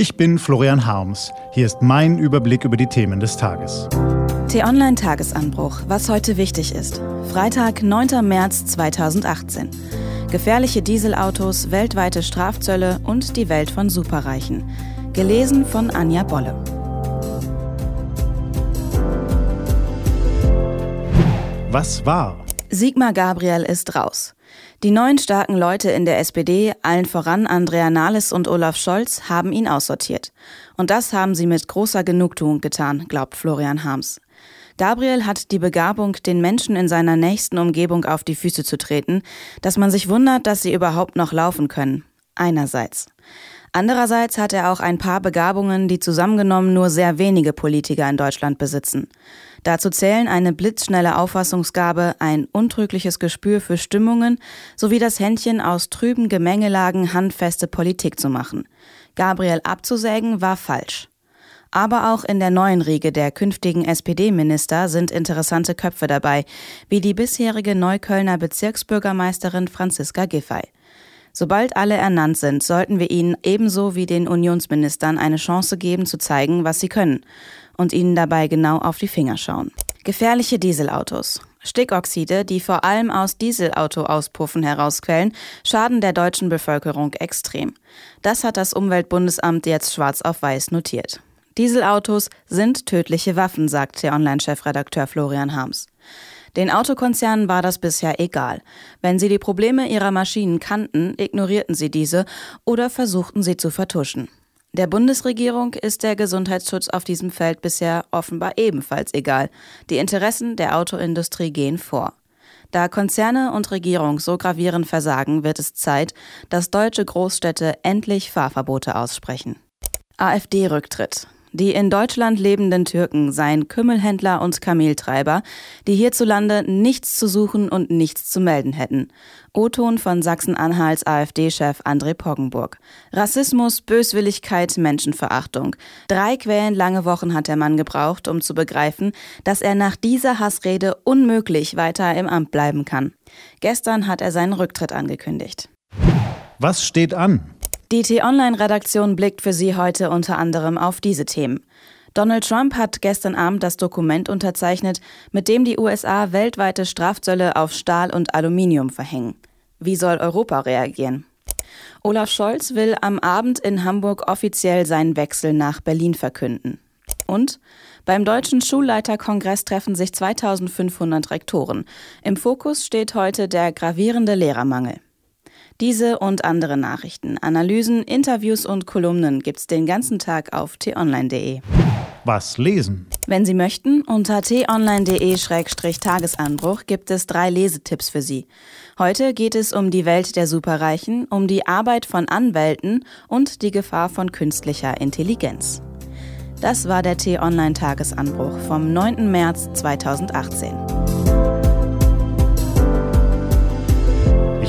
Ich bin Florian Harms. Hier ist mein Überblick über die Themen des Tages. T-Online Tagesanbruch, was heute wichtig ist. Freitag, 9. März 2018. Gefährliche Dieselautos, weltweite Strafzölle und die Welt von Superreichen. Gelesen von Anja Bolle. Was war? Sigmar Gabriel ist raus. Die neuen starken Leute in der SPD, allen voran Andrea Nahles und Olaf Scholz, haben ihn aussortiert. Und das haben sie mit großer Genugtuung getan, glaubt Florian Harms. Gabriel hat die Begabung, den Menschen in seiner nächsten Umgebung auf die Füße zu treten, dass man sich wundert, dass sie überhaupt noch laufen können. Einerseits. Andererseits hat er auch ein paar Begabungen, die zusammengenommen nur sehr wenige Politiker in Deutschland besitzen. Dazu zählen eine blitzschnelle Auffassungsgabe, ein untrügliches Gespür für Stimmungen sowie das Händchen aus trüben Gemengelagen handfeste Politik zu machen. Gabriel abzusägen war falsch. Aber auch in der neuen Riege der künftigen SPD-Minister sind interessante Köpfe dabei, wie die bisherige Neuköllner Bezirksbürgermeisterin Franziska Giffey. Sobald alle ernannt sind, sollten wir ihnen ebenso wie den Unionsministern eine Chance geben zu zeigen, was sie können und ihnen dabei genau auf die Finger schauen. Gefährliche Dieselautos. Stickoxide, die vor allem aus Dieselautoauspuffen herausquellen, schaden der deutschen Bevölkerung extrem. Das hat das Umweltbundesamt jetzt schwarz auf weiß notiert. Dieselautos sind tödliche Waffen, sagt der Online-Chefredakteur Florian Harms. Den Autokonzernen war das bisher egal. Wenn sie die Probleme ihrer Maschinen kannten, ignorierten sie diese oder versuchten sie zu vertuschen. Der Bundesregierung ist der Gesundheitsschutz auf diesem Feld bisher offenbar ebenfalls egal. Die Interessen der Autoindustrie gehen vor. Da Konzerne und Regierung so gravierend versagen, wird es Zeit, dass deutsche Großstädte endlich Fahrverbote aussprechen. AfD-Rücktritt. Die in Deutschland lebenden Türken seien Kümmelhändler und Kameltreiber, die hierzulande nichts zu suchen und nichts zu melden hätten. O-Ton von Sachsen-Anhalts AfD-Chef André Poggenburg. Rassismus, Böswilligkeit, Menschenverachtung. Drei quellenlange Wochen hat der Mann gebraucht, um zu begreifen, dass er nach dieser Hassrede unmöglich weiter im Amt bleiben kann. Gestern hat er seinen Rücktritt angekündigt. Was steht an? Die T-Online-Redaktion blickt für Sie heute unter anderem auf diese Themen. Donald Trump hat gestern Abend das Dokument unterzeichnet, mit dem die USA weltweite Strafzölle auf Stahl und Aluminium verhängen. Wie soll Europa reagieren? Olaf Scholz will am Abend in Hamburg offiziell seinen Wechsel nach Berlin verkünden. Und beim Deutschen Schulleiterkongress treffen sich 2500 Rektoren. Im Fokus steht heute der gravierende Lehrermangel. Diese und andere Nachrichten, Analysen, Interviews und Kolumnen gibt's den ganzen Tag auf t-online.de. Was lesen? Wenn Sie möchten, unter t-online.de-tagesanbruch gibt es drei Lesetipps für Sie. Heute geht es um die Welt der Superreichen, um die Arbeit von Anwälten und die Gefahr von künstlicher Intelligenz. Das war der T-Online-Tagesanbruch vom 9. März 2018.